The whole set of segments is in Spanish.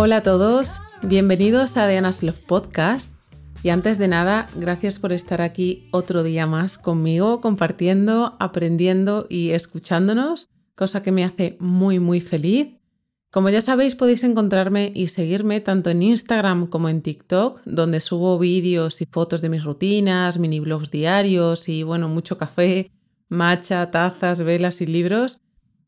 Hola a todos, bienvenidos a Diana's Love Podcast. Y antes de nada, gracias por estar aquí otro día más conmigo, compartiendo, aprendiendo y escuchándonos, cosa que me hace muy muy feliz. Como ya sabéis, podéis encontrarme y seguirme tanto en Instagram como en TikTok, donde subo vídeos y fotos de mis rutinas, mini blogs diarios y bueno, mucho café, matcha, tazas, velas y libros.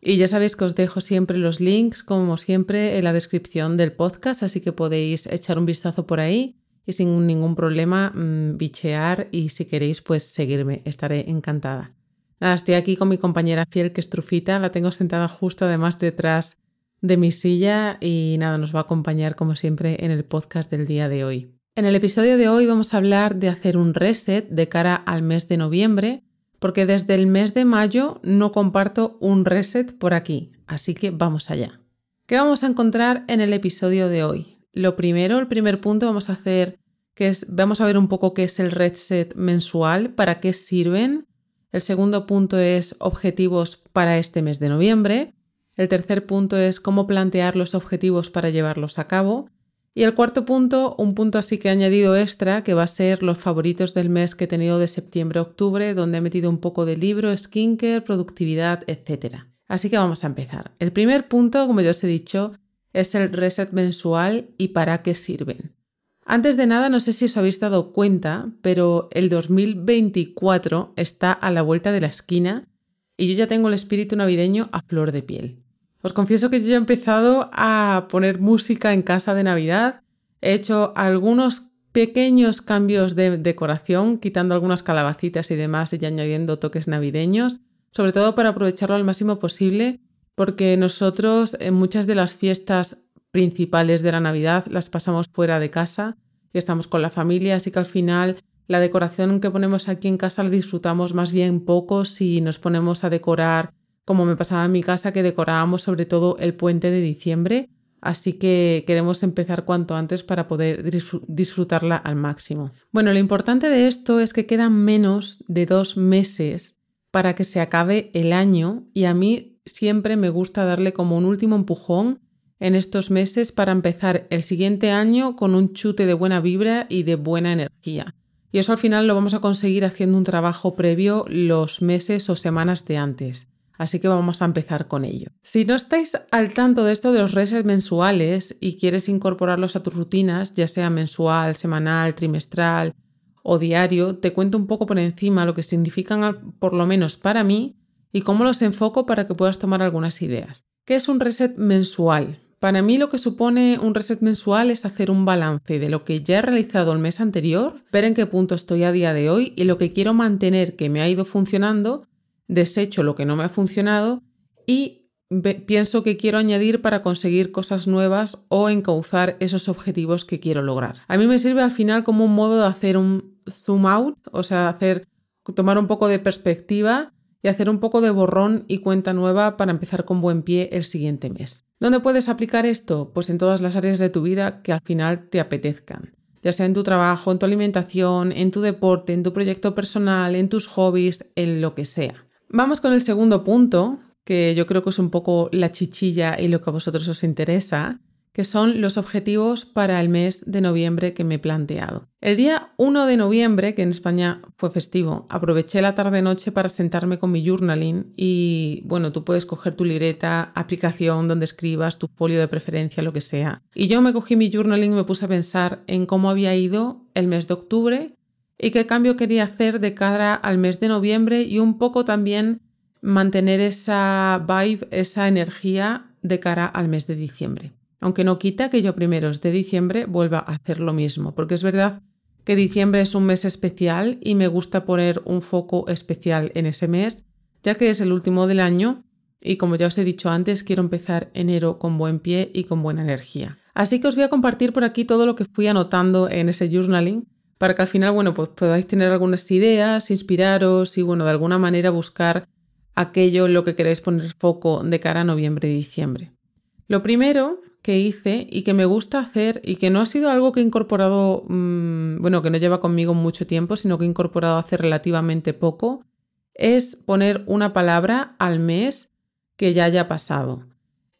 Y ya sabéis que os dejo siempre los links, como siempre, en la descripción del podcast, así que podéis echar un vistazo por ahí y sin ningún problema mm, bichear y si queréis, pues seguirme, estaré encantada. Nada, estoy aquí con mi compañera fiel que es Trufita, la tengo sentada justo además detrás de mi silla y nada, nos va a acompañar como siempre en el podcast del día de hoy. En el episodio de hoy vamos a hablar de hacer un reset de cara al mes de noviembre porque desde el mes de mayo no comparto un reset por aquí, así que vamos allá. ¿Qué vamos a encontrar en el episodio de hoy? Lo primero, el primer punto vamos a hacer que es vamos a ver un poco qué es el reset mensual, para qué sirven. El segundo punto es objetivos para este mes de noviembre. El tercer punto es cómo plantear los objetivos para llevarlos a cabo. Y el cuarto punto, un punto así que he añadido extra, que va a ser los favoritos del mes que he tenido de septiembre a octubre, donde he metido un poco de libro, skincare, productividad, etc. Así que vamos a empezar. El primer punto, como ya os he dicho, es el reset mensual y para qué sirven. Antes de nada, no sé si os habéis dado cuenta, pero el 2024 está a la vuelta de la esquina y yo ya tengo el espíritu navideño a flor de piel. Os confieso que yo he empezado a poner música en casa de Navidad. He hecho algunos pequeños cambios de decoración, quitando algunas calabacitas y demás y añadiendo toques navideños, sobre todo para aprovecharlo al máximo posible, porque nosotros en muchas de las fiestas principales de la Navidad las pasamos fuera de casa y estamos con la familia, así que al final la decoración que ponemos aquí en casa la disfrutamos más bien poco si nos ponemos a decorar como me pasaba en mi casa, que decorábamos sobre todo el puente de diciembre, así que queremos empezar cuanto antes para poder disfrutarla al máximo. Bueno, lo importante de esto es que quedan menos de dos meses para que se acabe el año y a mí siempre me gusta darle como un último empujón en estos meses para empezar el siguiente año con un chute de buena vibra y de buena energía. Y eso al final lo vamos a conseguir haciendo un trabajo previo los meses o semanas de antes. Así que vamos a empezar con ello. Si no estáis al tanto de esto de los resets mensuales y quieres incorporarlos a tus rutinas, ya sea mensual, semanal, trimestral o diario, te cuento un poco por encima lo que significan por lo menos para mí y cómo los enfoco para que puedas tomar algunas ideas. ¿Qué es un reset mensual? Para mí lo que supone un reset mensual es hacer un balance de lo que ya he realizado el mes anterior, ver en qué punto estoy a día de hoy y lo que quiero mantener que me ha ido funcionando desecho lo que no me ha funcionado y pienso que quiero añadir para conseguir cosas nuevas o encauzar esos objetivos que quiero lograr. A mí me sirve al final como un modo de hacer un zoom out, o sea, hacer tomar un poco de perspectiva y hacer un poco de borrón y cuenta nueva para empezar con buen pie el siguiente mes. ¿Dónde puedes aplicar esto? Pues en todas las áreas de tu vida que al final te apetezcan, ya sea en tu trabajo, en tu alimentación, en tu deporte, en tu proyecto personal, en tus hobbies, en lo que sea. Vamos con el segundo punto, que yo creo que es un poco la chichilla y lo que a vosotros os interesa, que son los objetivos para el mes de noviembre que me he planteado. El día 1 de noviembre, que en España fue festivo, aproveché la tarde-noche para sentarme con mi journaling y, bueno, tú puedes coger tu libreta, aplicación donde escribas, tu folio de preferencia, lo que sea. Y yo me cogí mi journaling y me puse a pensar en cómo había ido el mes de octubre y qué cambio quería hacer de cara al mes de noviembre y un poco también mantener esa vibe, esa energía de cara al mes de diciembre. Aunque no quita que yo primeros de diciembre vuelva a hacer lo mismo, porque es verdad que diciembre es un mes especial y me gusta poner un foco especial en ese mes, ya que es el último del año y como ya os he dicho antes, quiero empezar enero con buen pie y con buena energía. Así que os voy a compartir por aquí todo lo que fui anotando en ese journaling para que al final, bueno, pues podáis tener algunas ideas, inspiraros y, bueno, de alguna manera buscar aquello en lo que queréis poner foco de cara a noviembre y diciembre. Lo primero que hice y que me gusta hacer y que no ha sido algo que he incorporado, mm, bueno, que no lleva conmigo mucho tiempo, sino que he incorporado hace relativamente poco, es poner una palabra al mes que ya haya pasado.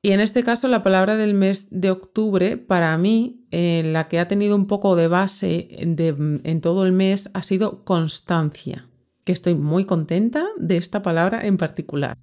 Y en este caso la palabra del mes de octubre, para mí, eh, la que ha tenido un poco de base en todo el mes ha sido constancia, que estoy muy contenta de esta palabra en particular,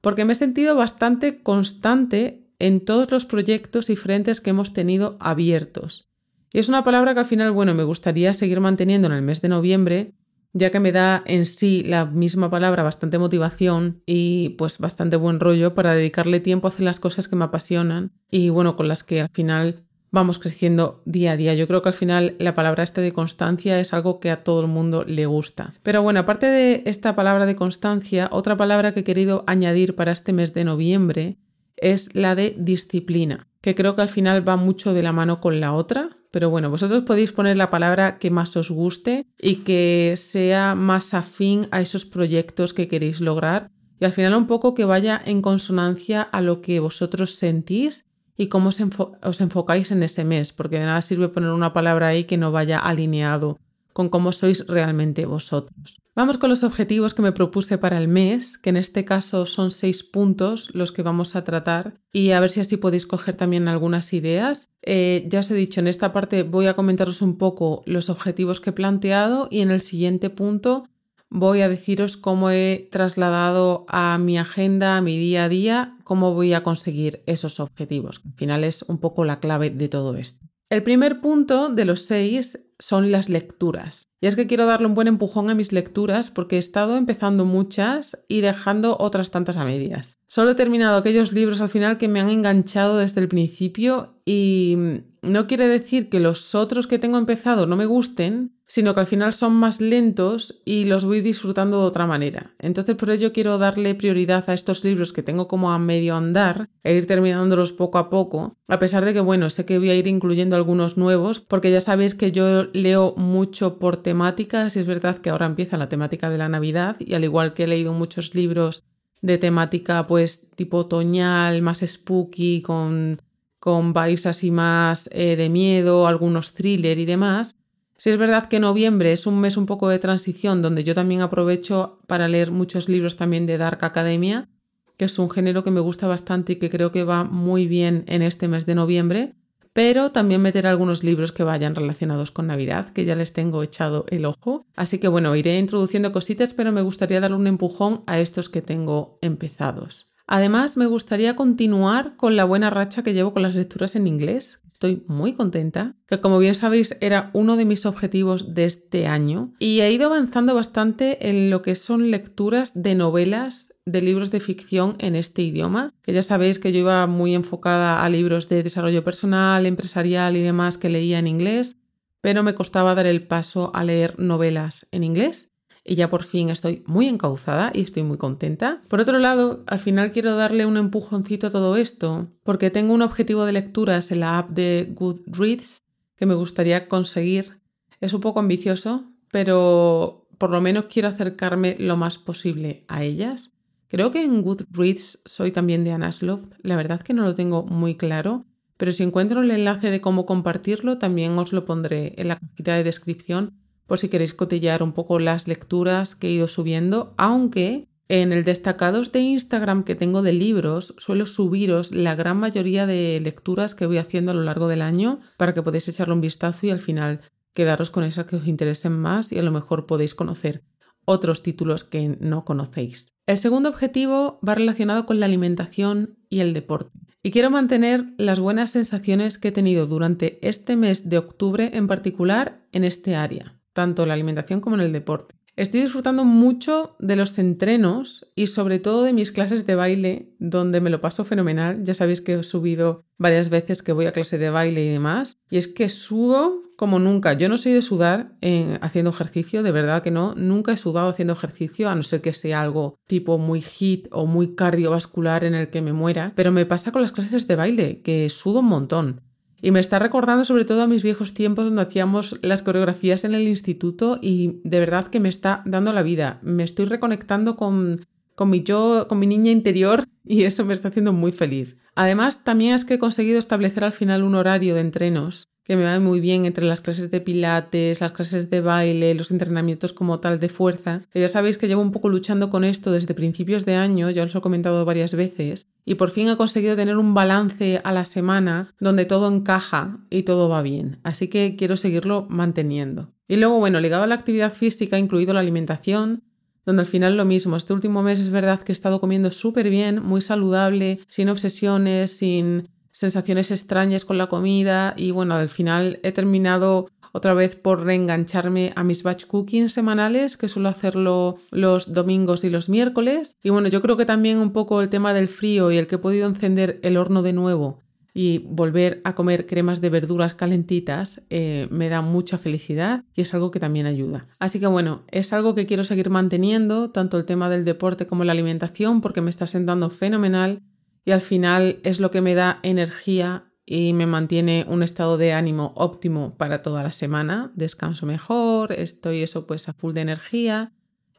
porque me he sentido bastante constante en todos los proyectos y frentes que hemos tenido abiertos. Y es una palabra que al final, bueno, me gustaría seguir manteniendo en el mes de noviembre, ya que me da en sí la misma palabra bastante motivación y pues bastante buen rollo para dedicarle tiempo a hacer las cosas que me apasionan y bueno, con las que al final vamos creciendo día a día. Yo creo que al final la palabra esta de constancia es algo que a todo el mundo le gusta. Pero bueno, aparte de esta palabra de constancia, otra palabra que he querido añadir para este mes de noviembre es la de disciplina, que creo que al final va mucho de la mano con la otra, pero bueno, vosotros podéis poner la palabra que más os guste y que sea más afín a esos proyectos que queréis lograr y al final un poco que vaya en consonancia a lo que vosotros sentís y cómo os, enfocáis en ese mes, porque de nada sirve poner una palabra ahí que no vaya alineado con cómo sois realmente vosotros. Vamos con los objetivos que me propuse para el mes, que en este caso son seis puntos los que vamos a tratar y a ver si así podéis coger también algunas ideas. Eh, ya os he dicho, en esta parte voy a comentaros un poco los objetivos que he planteado y en el siguiente punto voy a deciros cómo he trasladado a mi agenda, a mi día a día, cómo voy a conseguir esos objetivos. Al final es un poco la clave de todo esto. El primer punto de los seis son las lecturas. Y es que quiero darle un buen empujón a mis lecturas porque he estado empezando muchas y dejando otras tantas a medias. Solo he terminado aquellos libros al final que me han enganchado desde el principio y no quiere decir que los otros que tengo empezado no me gusten, sino que al final son más lentos y los voy disfrutando de otra manera. Entonces por ello quiero darle prioridad a estos libros que tengo como a medio andar e ir terminándolos poco a poco, a pesar de que bueno, sé que voy a ir incluyendo algunos nuevos, porque ya sabéis que yo leo mucho por temáticas y es verdad que ahora empieza la temática de la Navidad y al igual que he leído muchos libros de temática pues tipo otoñal, más spooky, con, con vibes así más eh, de miedo, algunos thriller y demás, si es verdad que noviembre es un mes un poco de transición donde yo también aprovecho para leer muchos libros también de Dark Academia, que es un género que me gusta bastante y que creo que va muy bien en este mes de noviembre, pero también meter algunos libros que vayan relacionados con Navidad, que ya les tengo echado el ojo. Así que bueno, iré introduciendo cositas, pero me gustaría darle un empujón a estos que tengo empezados. Además, me gustaría continuar con la buena racha que llevo con las lecturas en inglés, estoy muy contenta, que como bien sabéis era uno de mis objetivos de este año y he ido avanzando bastante en lo que son lecturas de novelas de libros de ficción en este idioma, que ya sabéis que yo iba muy enfocada a libros de desarrollo personal, empresarial y demás que leía en inglés, pero me costaba dar el paso a leer novelas en inglés y ya por fin estoy muy encauzada y estoy muy contenta. Por otro lado, al final quiero darle un empujoncito a todo esto porque tengo un objetivo de lecturas en la app de Goodreads que me gustaría conseguir. Es un poco ambicioso, pero por lo menos quiero acercarme lo más posible a ellas. Creo que en Goodreads soy también de Anasloft, la verdad que no lo tengo muy claro, pero si encuentro el enlace de cómo compartirlo también os lo pondré en la cajita de descripción por si queréis cotillar un poco las lecturas que he ido subiendo, aunque en el destacados de Instagram que tengo de libros suelo subiros la gran mayoría de lecturas que voy haciendo a lo largo del año para que podáis echarle un vistazo y al final quedaros con esas que os interesen más y a lo mejor podéis conocer otros títulos que no conocéis. El segundo objetivo va relacionado con la alimentación y el deporte. Y quiero mantener las buenas sensaciones que he tenido durante este mes de octubre en particular en este área tanto en la alimentación como en el deporte. Estoy disfrutando mucho de los entrenos y sobre todo de mis clases de baile, donde me lo paso fenomenal. Ya sabéis que he subido varias veces que voy a clase de baile y demás. Y es que sudo como nunca. Yo no soy de sudar haciendo ejercicio, de verdad que no. Nunca he sudado haciendo ejercicio, a no ser que sea algo tipo muy hit o muy cardiovascular en el que me muera. Pero me pasa con las clases de baile, que sudo un montón. Y me está recordando sobre todo a mis viejos tiempos donde hacíamos las coreografías en el instituto y de verdad que me está dando la vida. Me estoy reconectando con, con mi yo, con mi niña interior y eso me está haciendo muy feliz. Además, también es que he conseguido establecer al final un horario de entrenos que me va muy bien entre las clases de pilates, las clases de baile, los entrenamientos como tal de fuerza, que ya sabéis que llevo un poco luchando con esto desde principios de año, ya os lo he comentado varias veces, y por fin he conseguido tener un balance a la semana donde todo encaja y todo va bien, así que quiero seguirlo manteniendo. Y luego, bueno, ligado a la actividad física, incluido la alimentación, donde al final lo mismo. Este último mes es verdad que he estado comiendo súper bien, muy saludable, sin obsesiones, sin sensaciones extrañas con la comida y bueno, al final he terminado otra vez por reengancharme a mis batch cooking semanales, que suelo hacerlo los domingos y los miércoles. Y bueno, yo creo que también un poco el tema del frío y el que he podido encender el horno de nuevo y volver a comer cremas de verduras calentitas eh, me da mucha felicidad y es algo que también ayuda. Así que bueno, es algo que quiero seguir manteniendo, tanto el tema del deporte como la alimentación, porque me está sentando fenomenal y al final es lo que me da energía y me mantiene un estado de ánimo óptimo para toda la semana. Descanso mejor, estoy eso pues a full de energía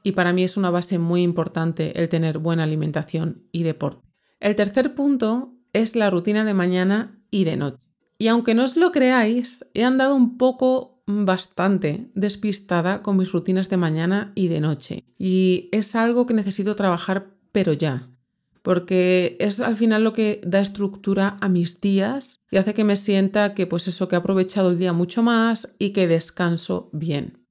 y para mí es una base muy importante el tener buena alimentación y deporte. El tercer punto es la rutina de mañana y de noche. Y aunque no os lo creáis, he andado un poco bastante despistada con mis rutinas de mañana y de noche. Y es algo que necesito trabajar, pero ya. Porque es al final lo que da estructura a mis días y hace que me sienta que pues eso, que he aprovechado el día mucho más y que descanso bien.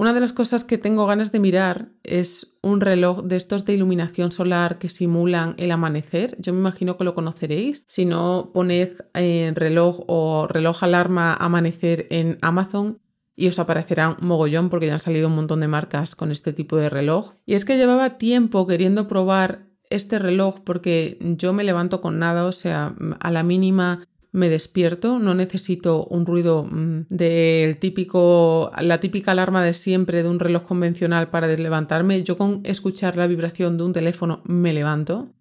Una de las cosas que tengo ganas de mirar es un reloj de estos de iluminación solar que simulan el amanecer. Yo me imagino que lo conoceréis. Si no, poned en reloj o reloj alarma amanecer en Amazon y os aparecerán mogollón porque ya han salido un montón de marcas con este tipo de reloj. Y es que llevaba tiempo queriendo probar este reloj porque yo me levanto con nada, o sea, a la mínima me despierto, no necesito un ruido mm, del típico, la típica alarma de siempre de un reloj convencional para levantarme. Yo con escuchar la vibración de un teléfono me levanto.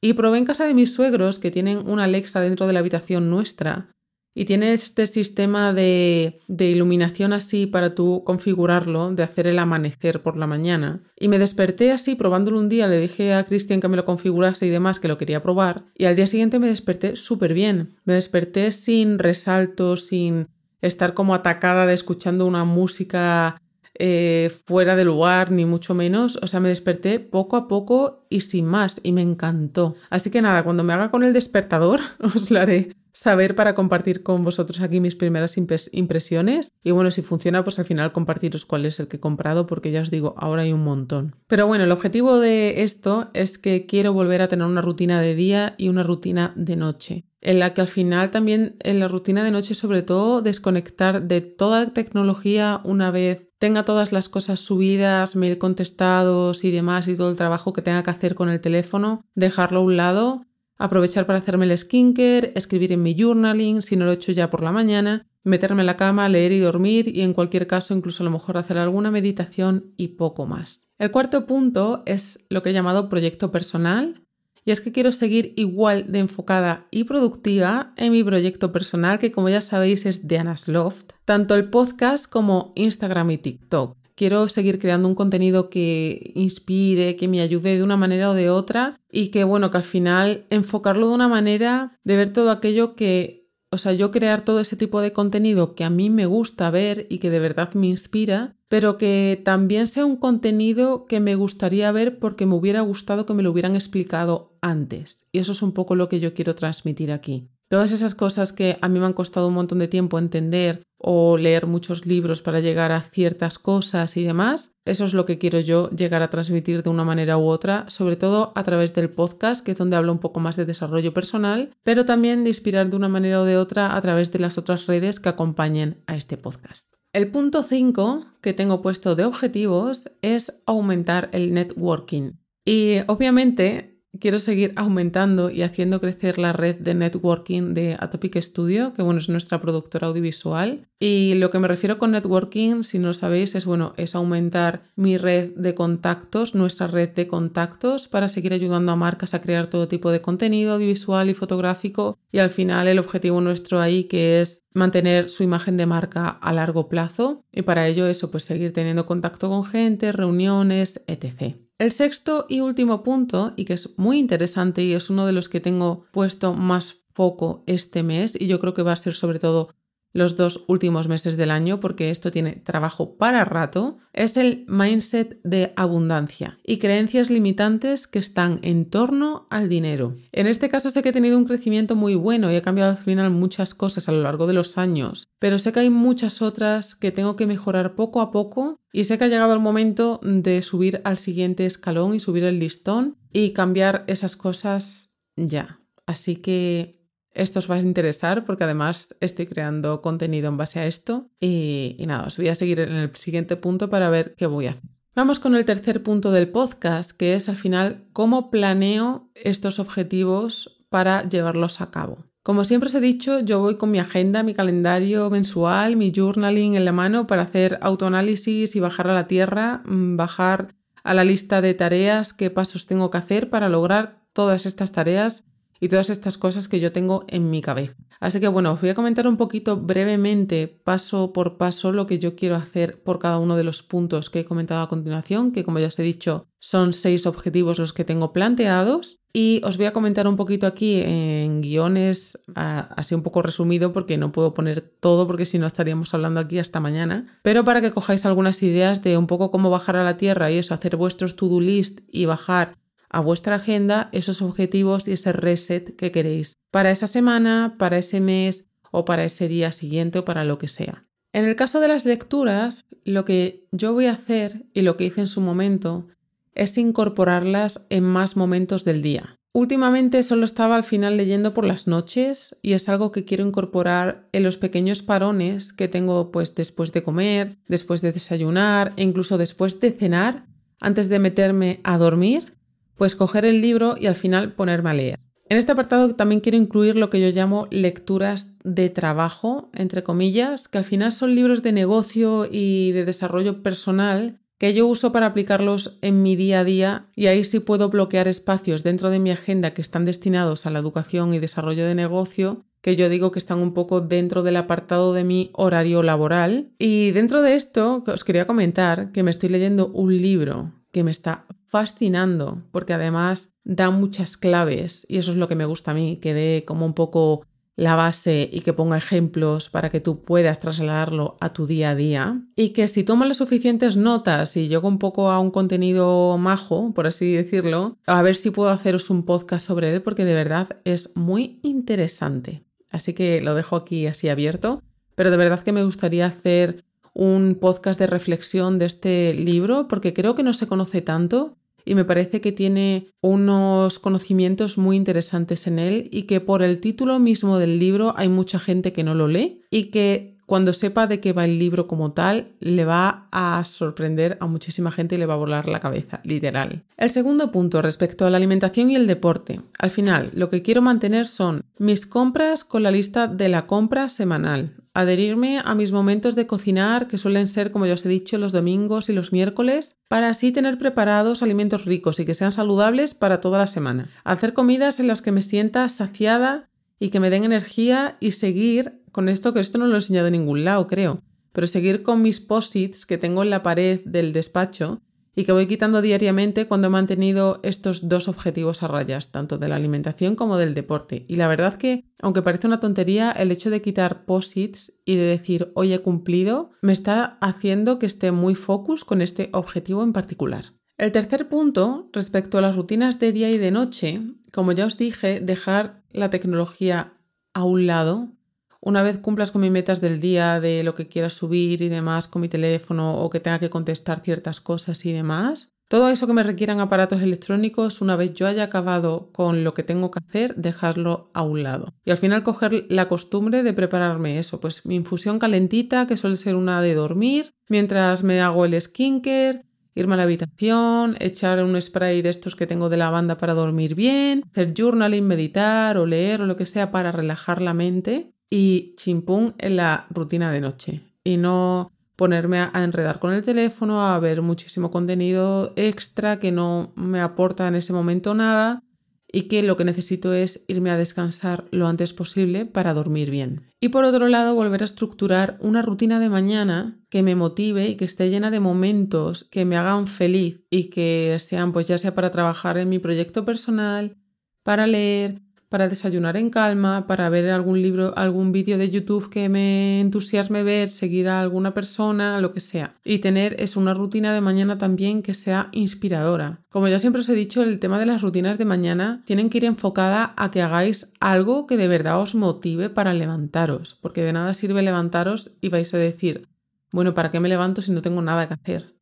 Y probé en casa de mis suegros, que tienen una Alexa dentro de la habitación nuestra, y tiene este sistema de, iluminación así para tú configurarlo, de hacer el amanecer por la mañana. Y me desperté así, probándolo un día, le dije a Cristian que me lo configurase y demás, que lo quería probar. Y al día siguiente me desperté súper bien. Me desperté sin resaltos, sin estar como atacada de escuchando una música eh, fuera de lugar, ni mucho menos. O sea, me desperté poco a poco y sin más, y me encantó. Así que nada, cuando me haga con el despertador, os lo haré saber para compartir con vosotros aquí mis primeras impresiones. Y bueno, si funciona, pues al final compartiros cuál es el que he comprado, porque ya os digo, ahora hay un montón. Pero bueno, el objetivo de esto es que quiero volver a tener una rutina de día y una rutina de noche en la que al final también en la rutina de noche sobre todo desconectar de toda tecnología una vez tenga todas las cosas subidas, mail contestados y demás y todo el trabajo que tenga que hacer con el teléfono, dejarlo a un lado aprovechar para hacerme el skincare, escribir en mi journaling, si no lo he hecho ya por la mañana, meterme en la cama, leer y dormir y en cualquier caso incluso a lo mejor hacer alguna meditación y poco más. El cuarto punto es lo que he llamado proyecto personal y es que quiero seguir igual de enfocada y productiva en mi proyecto personal que como ya sabéis es de Loft, tanto el podcast como Instagram y TikTok. Quiero seguir creando un contenido que inspire, que me ayude de una manera o de otra y que, bueno, que al final enfocarlo de una manera de ver todo aquello que, o sea, yo crear todo ese tipo de contenido que a mí me gusta ver y que de verdad me inspira, pero que también sea un contenido que me gustaría ver porque me hubiera gustado que me lo hubieran explicado antes. Y eso es un poco lo que yo quiero transmitir aquí. Todas esas cosas que a mí me han costado un montón de tiempo entender o leer muchos libros para llegar a ciertas cosas y demás, eso es lo que quiero yo llegar a transmitir de una manera u otra, sobre todo a través del podcast, que es donde hablo un poco más de desarrollo personal, pero también de inspirar de una manera o de otra a través de las otras redes que acompañen a este podcast. El punto 5 que tengo puesto de objetivos es aumentar el networking. Y obviamente quiero seguir aumentando y haciendo crecer la red de networking de Atopic Studio, que bueno, es nuestra productora audiovisual. Y lo que me refiero con networking, si no lo sabéis, es bueno, es aumentar mi red de contactos, nuestra red de contactos, para seguir ayudando a marcas a crear todo tipo de contenido audiovisual y fotográfico. Y al final el objetivo nuestro ahí que es mantener su imagen de marca a largo plazo. Y para ello eso, pues seguir teniendo contacto con gente, reuniones, etc. El sexto y último punto, y que es muy interesante y es uno de los que tengo puesto más foco este mes, y yo creo que va a ser sobre todo los dos últimos meses del año porque esto tiene trabajo para rato, es el mindset de abundancia y creencias limitantes que están en torno al dinero. En este caso sé que he tenido un crecimiento muy bueno y he cambiado al final muchas cosas a lo largo de los años, pero sé que hay muchas otras que tengo que mejorar poco a poco y sé que ha llegado el momento de subir al siguiente escalón y subir el listón y cambiar esas cosas ya. Así que esto os va a interesar porque además estoy creando contenido en base a esto y, nada, os voy a seguir en el siguiente punto para ver qué voy a hacer. Vamos con el tercer punto del podcast, que es al final cómo planeo estos objetivos para llevarlos a cabo. Como siempre os he dicho, yo voy con mi agenda, mi calendario mensual, mi journaling en la mano para hacer autoanálisis y bajar a la tierra, mm, bajar a la lista de tareas, qué pasos tengo que hacer para lograr todas estas tareas y todas estas cosas que yo tengo en mi cabeza. Así que bueno, os voy a comentar un poquito brevemente, paso por paso, lo que yo quiero hacer por cada uno de los puntos que he comentado a continuación, que como ya os he dicho, son seis objetivos los que tengo planteados. Y os voy a comentar un poquito aquí en guiones, así un poco resumido, porque no puedo poner todo, porque si no estaríamos hablando aquí hasta mañana. Pero para que cojáis algunas ideas de un poco cómo bajar a la tierra y eso, hacer vuestros to-do list y bajar a vuestra agenda esos objetivos y ese reset que queréis para esa semana, para ese mes o para ese día siguiente o para lo que sea. En el caso de las lecturas, lo que yo voy a hacer y lo que hice en su momento es incorporarlas en más momentos del día. Últimamente solo estaba al final leyendo por las noches y es algo que quiero incorporar en los pequeños parones que tengo pues después de comer, después de desayunar e incluso después de cenar, antes de meterme a dormir, pues coger el libro y al final ponerme a leer. En este apartado también quiero incluir lo que yo llamo lecturas de trabajo, entre comillas, que al final son libros de negocio y de desarrollo personal que yo uso para aplicarlos en mi día a día y ahí sí puedo bloquear espacios dentro de mi agenda que están destinados a la educación y desarrollo de negocio que yo digo que están un poco dentro del apartado de mi horario laboral. Y dentro de esto os quería comentar que me estoy leyendo un libro que me está fascinando porque además da muchas claves y eso es lo que me gusta a mí, que dé como un poco la base y que ponga ejemplos para que tú puedas trasladarlo a tu día a día y que si tomas las suficientes notas y llego un poco a un contenido majo, por así decirlo, a ver si puedo haceros un podcast sobre él porque de verdad es muy interesante. Así que lo dejo aquí así abierto, pero de verdad que me gustaría hacer un podcast de reflexión de este libro porque creo que no se conoce tanto y me parece que tiene unos conocimientos muy interesantes en él y que por el título mismo del libro hay mucha gente que no lo lee y que cuando sepa de qué va el libro como tal, le va a sorprender a muchísima gente y le va a volar la cabeza, literal. El segundo punto respecto a la alimentación y el deporte. Al final, lo que quiero mantener son mis compras con la lista de la compra semanal, adherirme a mis momentos de cocinar, que suelen ser, como ya os he dicho, los domingos y los miércoles, para así tener preparados alimentos ricos y que sean saludables para toda la semana. Hacer comidas en las que me sienta saciada y que me den energía y seguir con esto, que esto no lo he enseñado en ningún lado, creo, pero seguir con mis posits que tengo en la pared del despacho y que voy quitando diariamente cuando he mantenido estos dos objetivos a rayas, tanto de la alimentación como del deporte. Y la verdad que, aunque parece una tontería, el hecho de quitar posits y de decir hoy he cumplido, me está haciendo que esté muy focus con este objetivo en particular. El tercer punto, respecto a las rutinas de día y de noche, como ya os dije, dejar la tecnología a un lado una vez cumplas con mis metas del día, de lo que quieras subir y demás con mi teléfono o que tenga que contestar ciertas cosas y demás, todo eso que me requieran aparatos electrónicos, una vez yo haya acabado con lo que tengo que hacer, dejarlo a un lado. Y al final coger la costumbre de prepararme eso, pues mi infusión calentita, que suele ser una de dormir, mientras me hago el skincare, irme a la habitación, echar un spray de estos que tengo de lavanda para dormir bien, hacer journaling, meditar o leer o lo que sea para relajar la mente y chimpún en la rutina de noche y no ponerme a, enredar con el teléfono, a ver muchísimo contenido extra que no me aporta en ese momento nada y que lo que necesito es irme a descansar lo antes posible para dormir bien. Y por otro lado, volver a estructurar una rutina de mañana que me motive y que esté llena de momentos que me hagan feliz y que sean pues ya sea para trabajar en mi proyecto personal, para leer, para desayunar en calma, para ver algún libro, algún vídeo de YouTube que me entusiasme ver, seguir a alguna persona, lo que sea. Y tener es una rutina de mañana también que sea inspiradora. Como ya siempre os he dicho, el tema de las rutinas de mañana tienen que ir enfocada a que hagáis algo que de verdad os motive para levantaros, porque de nada sirve levantaros y vais a decir, bueno, ¿para qué me levanto si no tengo nada que hacer?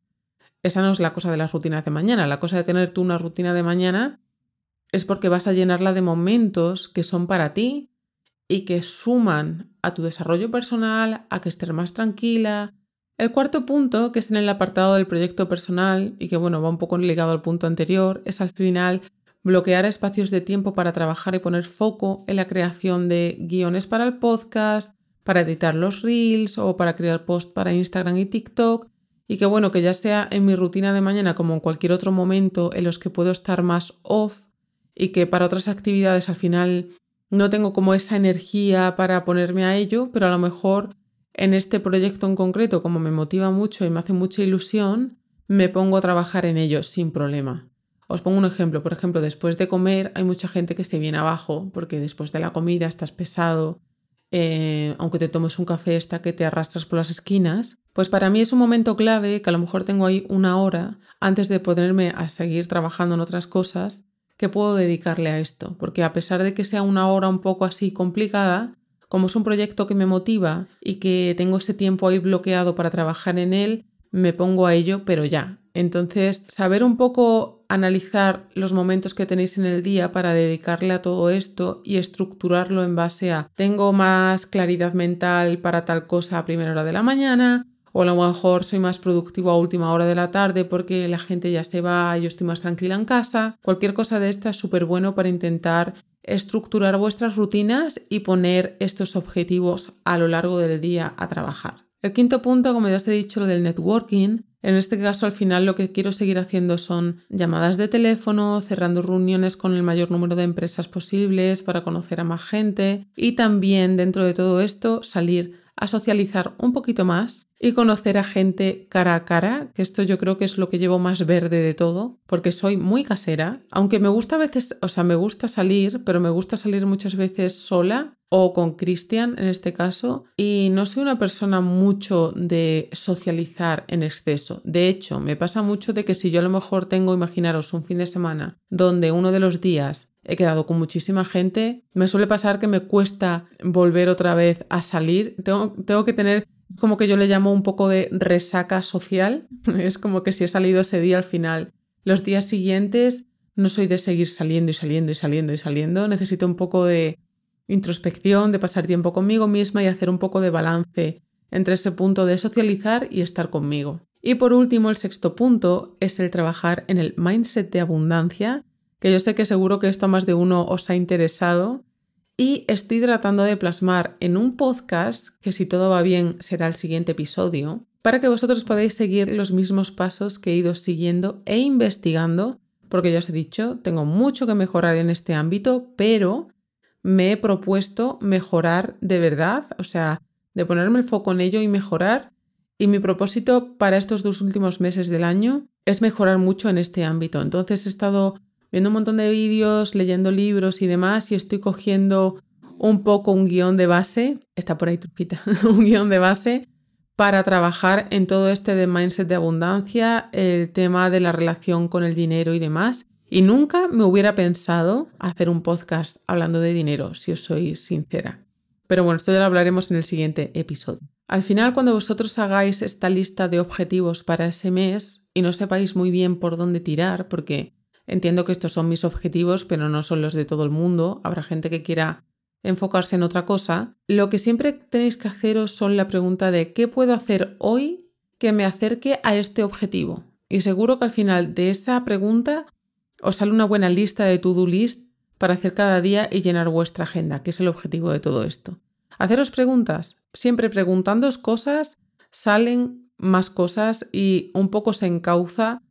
Esa no es la cosa de las rutinas de mañana. La cosa de tener tú una rutina de mañana es porque vas a llenarla de momentos que son para ti y que suman a tu desarrollo personal, a que estés más tranquila. El cuarto punto, que es en el apartado del proyecto personal y que bueno, va un poco ligado al punto anterior, es al final bloquear espacios de tiempo para trabajar y poner foco en la creación de guiones para el podcast, para editar los reels o para crear posts para Instagram y TikTok y que bueno, que ya sea en mi rutina de mañana como en cualquier otro momento en los que puedo estar más off y que para otras actividades al final no tengo como esa energía para ponerme a ello, pero a lo mejor en este proyecto en concreto, como me motiva mucho y me hace mucha ilusión, me pongo a trabajar en ello sin problema. Os pongo un ejemplo, por ejemplo, después de comer hay mucha gente que se viene abajo porque después de la comida estás pesado, eh, aunque te tomes un café está que te arrastras por las esquinas, pues para mí es un momento clave que a lo mejor tengo ahí una hora antes de ponerme a seguir trabajando en otras cosas que puedo dedicarle a esto, porque a pesar de que sea una hora un poco así complicada, como es un proyecto que me motiva y que tengo ese tiempo ahí bloqueado para trabajar en él, me pongo a ello, pero ya. Entonces, saber un poco analizar los momentos que tenéis en el día para dedicarle a todo esto y estructurarlo en base a tengo más claridad mental para tal cosa a primera hora de la mañana, o a lo mejor soy más productivo a última hora de la tarde porque la gente ya se va y yo estoy más tranquila en casa. Cualquier cosa de esta es súper bueno para intentar estructurar vuestras rutinas y poner estos objetivos a lo largo del día a trabajar. El quinto punto, como ya os he dicho, lo del networking. En este caso, al final lo que quiero seguir haciendo son llamadas de teléfono, cerrando reuniones con el mayor número de empresas posibles para conocer a más gente y también dentro de todo esto salir a socializar un poquito más y conocer a gente cara a cara, que esto yo creo que es lo que llevo más verde de todo, porque soy muy casera, aunque me gusta a veces, o sea, me gusta salir, pero me gusta salir muchas veces sola o con Cristian en este caso, y no soy una persona mucho de socializar en exceso. De hecho, me pasa mucho de que si yo a lo mejor tengo, imaginaros, un fin de semana donde uno de los días he quedado con muchísima gente, me suele pasar que me cuesta volver otra vez a salir. Tengo, que tener como que yo le llamo un poco de resaca social. Es como que si he salido ese día al final, los días siguientes no soy de seguir saliendo y saliendo y saliendo y saliendo. Necesito un poco de introspección, de pasar tiempo conmigo misma y hacer un poco de balance entre ese punto de socializar y estar conmigo. Y por último, el sexto punto es el trabajar en el mindset de abundancia que yo sé que seguro que esto más de uno os ha interesado y estoy tratando de plasmar en un podcast, que si todo va bien será el siguiente episodio, para que vosotros podáis seguir los mismos pasos que he ido siguiendo e investigando, porque ya os he dicho, tengo mucho que mejorar en este ámbito, pero me he propuesto mejorar de verdad, o sea, de ponerme el foco en ello y mejorar. Y mi propósito para estos dos últimos meses del año es mejorar mucho en este ámbito. Entonces he estado viendo un montón de vídeos, leyendo libros y demás, y estoy cogiendo un poco un guion de base, está por ahí truquita, un guion de base para trabajar en todo este de mindset de abundancia, el tema de la relación con el dinero y demás. Y nunca me hubiera pensado hacer un podcast hablando de dinero, si os soy sincera. Pero bueno, esto ya lo hablaremos en el siguiente episodio. Al final, cuando vosotros hagáis esta lista de objetivos para ese mes y no sepáis muy bien por dónde tirar, porque Entiendo que estos son mis objetivos, pero no son los de todo el mundo. Habrá gente que quiera enfocarse en otra cosa. Lo que siempre tenéis que haceros son la pregunta de ¿qué puedo hacer hoy que me acerque a este objetivo? Y seguro que al final de esa pregunta os sale una buena lista de to-do list para hacer cada día y llenar vuestra agenda, que es el objetivo de todo esto. Haceros preguntas. Siempre preguntándoos cosas salen más cosas y un poco se encauza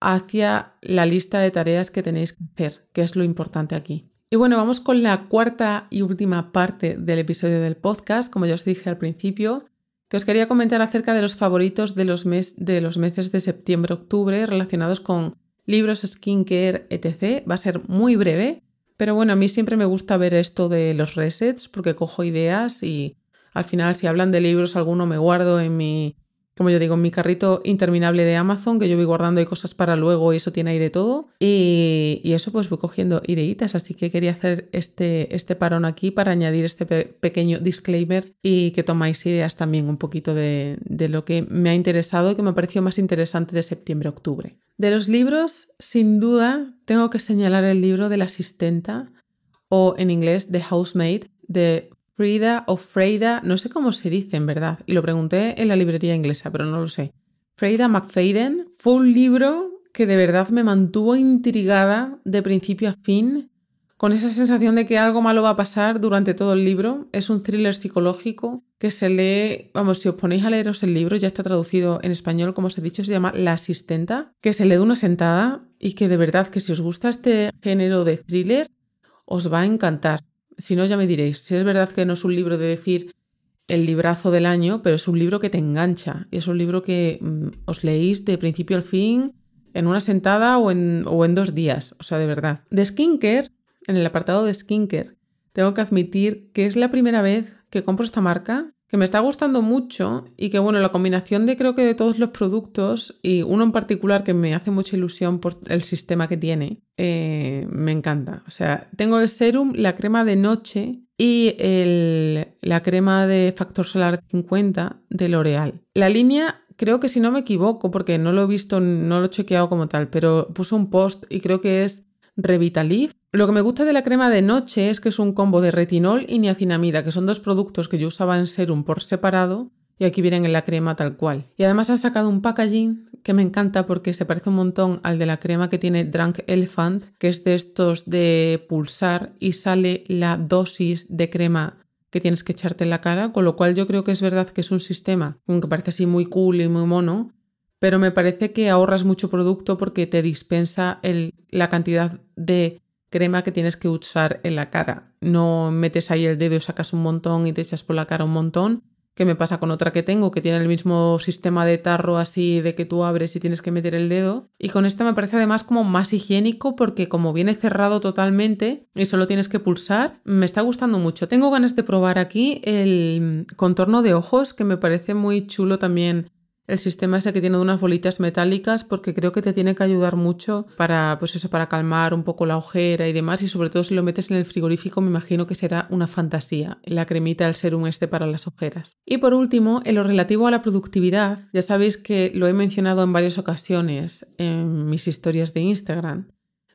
hacia la lista de tareas que tenéis que hacer, que es lo importante aquí. Y bueno, vamos con la cuarta y última parte del episodio del podcast, como ya os dije al principio, que os quería comentar acerca de los favoritos de los, de los meses de septiembre-octubre relacionados con libros, skincare, etc. Va a ser muy breve, Pero bueno, a mí siempre me gusta ver esto de los resets porque cojo ideas y al final si hablan de libros alguno me guardo en mi como yo digo, mi carrito interminable de Amazon, que yo voy guardando y cosas para luego y eso tiene ahí de todo. Y, eso pues voy cogiendo ideitas, así que quería hacer este, este parón aquí para añadir este pequeño disclaimer y que tomáis ideas también un poquito de, de lo que me ha interesado y que me ha parecido más interesante de septiembre-octubre. De los libros, sin duda, tengo que señalar el libro de la asistenta o en inglés The Housemaid de Frida o Freida, no sé cómo se dice en verdad, y lo pregunté en la librería inglesa, pero no lo sé. Freida McFadden fue un libro que de verdad me mantuvo intrigada de principio a fin, con esa sensación de que algo malo va a pasar durante todo el libro. Es un thriller psicológico que se lee, vamos, si os ponéis a leeros el libro, ya está traducido en español, como os he dicho, se llama La Asistenta, que se lee de una sentada y que de verdad que si os gusta este género de thriller, os va a encantar. Si no, ya me diréis. Si es verdad que no es un libro de decir el librazo del año, pero es un libro que te engancha. Y es un libro que mm, os leéis de principio al fin en una sentada o en, o en dos días. O sea, de verdad. De skincare, en el apartado de skincare, tengo que admitir que es la primera vez que compro esta marca que me está gustando mucho y que bueno, la combinación de creo que de todos los productos y uno en particular que me hace mucha ilusión por el sistema que tiene, eh, me encanta. O sea, tengo el serum, la crema de noche y la crema de factor solar 50 de L'Oreal. La línea creo que si no me equivoco, porque no lo he visto, no lo he chequeado como tal, pero puse un post y creo que es Revitalift. Lo que me gusta de la crema de noche es que es un combo de retinol y niacinamida, que son dos productos que yo usaba en serum por separado y aquí vienen en la crema tal cual. Y además han sacado un packaging que me encanta porque se parece un montón al de la crema que tiene Drunk Elephant, que es de estos de pulsar y sale la dosis de crema que tienes que echarte en la cara, con lo cual yo creo que es verdad que es un sistema, aunque parece así muy cool y muy mono, pero me parece que ahorras mucho producto porque te dispensa la cantidad de crema que tienes que usar en la cara. No metes ahí el dedo y sacas un montón y te echas por la cara un montón, que me pasa con otra que tengo, que tiene el mismo sistema de tarro así de que tú abres y tienes que meter el dedo. Y con esta me parece además como más higiénico porque como viene cerrado totalmente y solo tienes que pulsar, me está gustando mucho. Tengo ganas de probar aquí el contorno de ojos, que me parece muy chulo también el sistema ese que tiene unas bolitas metálicas porque creo que te tiene que ayudar mucho para pues eso para calmar un poco la ojera y demás y sobre todo si lo metes en el frigorífico me imagino que será una fantasía la cremita del serum este para las ojeras. Y por último, en lo relativo a la productividad, ya sabéis que lo he mencionado en varias ocasiones en mis historias de Instagram.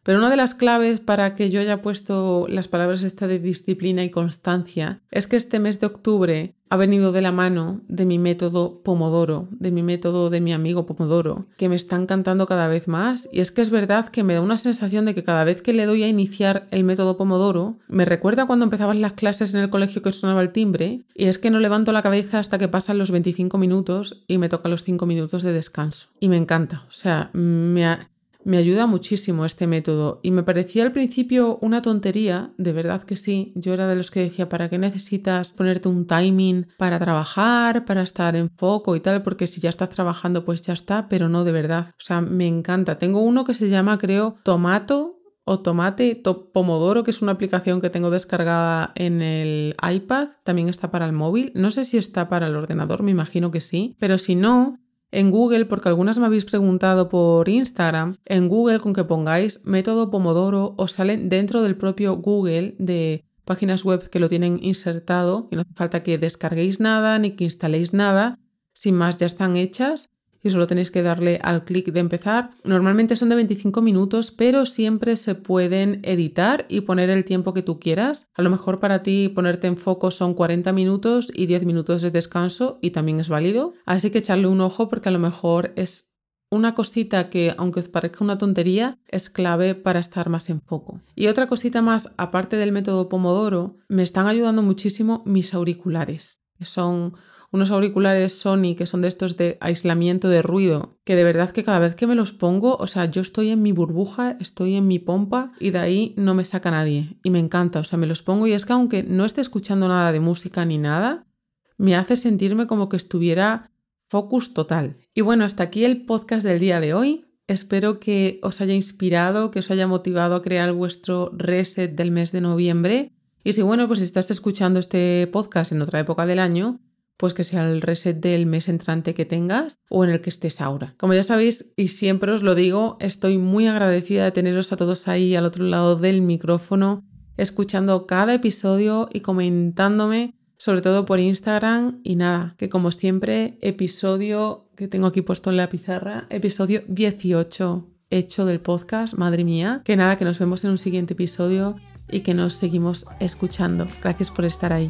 Pero una de las claves para que yo haya puesto las palabras esta de disciplina y constancia es que este mes de octubre ha venido de la mano de mi método Pomodoro, de mi método de mi amigo Pomodoro, que me está encantando cada vez más. Y es que es verdad que me da una sensación de que cada vez que le doy a iniciar el método Pomodoro, me recuerda cuando empezaban las clases en el colegio que sonaba el timbre, y es que no levanto la cabeza hasta que pasan los 25 minutos y me toca los 5 minutos de descanso. Y me encanta, o sea, me ha, me ayuda muchísimo este método y me parecía al principio una tontería, de verdad que sí. Yo era de los que decía, ¿para qué necesitas ponerte un timing para trabajar, para estar en foco y tal? Porque si ya estás trabajando, pues ya está, pero no de verdad. O sea, me encanta. Tengo uno que se llama, creo, Tomato o Tomate Pomodoro, que es una aplicación que tengo descargada en el iPad, también está para el móvil. No sé si está para el ordenador, me imagino que sí, pero si no, en Google, porque algunas me habéis preguntado por Instagram, en Google con que pongáis método Pomodoro os salen dentro del propio Google de páginas web que lo tienen insertado y no hace falta que descarguéis nada ni que instaléis nada, sin más ya están hechas y solo tenéis que darle al clic de empezar. Normalmente son de 25 minutos, pero siempre se pueden editar y poner el tiempo que tú quieras. A lo mejor para ti ponerte en foco son 40 minutos y 10 minutos de descanso y también es válido. Así que echarle un ojo porque a lo mejor es una cosita que, aunque os parezca una tontería, es clave para estar más en foco. Y otra cosita más, aparte del método Pomodoro, me están ayudando muchísimo mis auriculares, que son unos auriculares Sony que son de estos de aislamiento de ruido, que de verdad que cada vez que me los pongo, o sea, yo estoy en mi burbuja, estoy en mi pompa y de ahí no me saca nadie. Y me encanta, o sea, me los pongo y es que aunque no esté escuchando nada de música ni nada, me hace sentirme como que estuviera focus total. Y bueno, hasta aquí el podcast del día de hoy. Espero que os haya inspirado, que os haya motivado a crear vuestro reset del mes de noviembre. Y si bueno, pues si estás escuchando este podcast en otra época del año, pues que sea el reset del mes entrante que tengas o en el que estés ahora. Como ya sabéis y siempre os lo digo, estoy muy agradecida de teneros a todos ahí al otro lado del micrófono, escuchando cada episodio y comentándome, sobre todo por Instagram. Y nada, que como siempre, episodio que tengo aquí puesto en la pizarra, episodio 18 hecho del podcast, madre mía. Que nada, que nos vemos en un siguiente episodio y que nos seguimos escuchando. Gracias por estar ahí.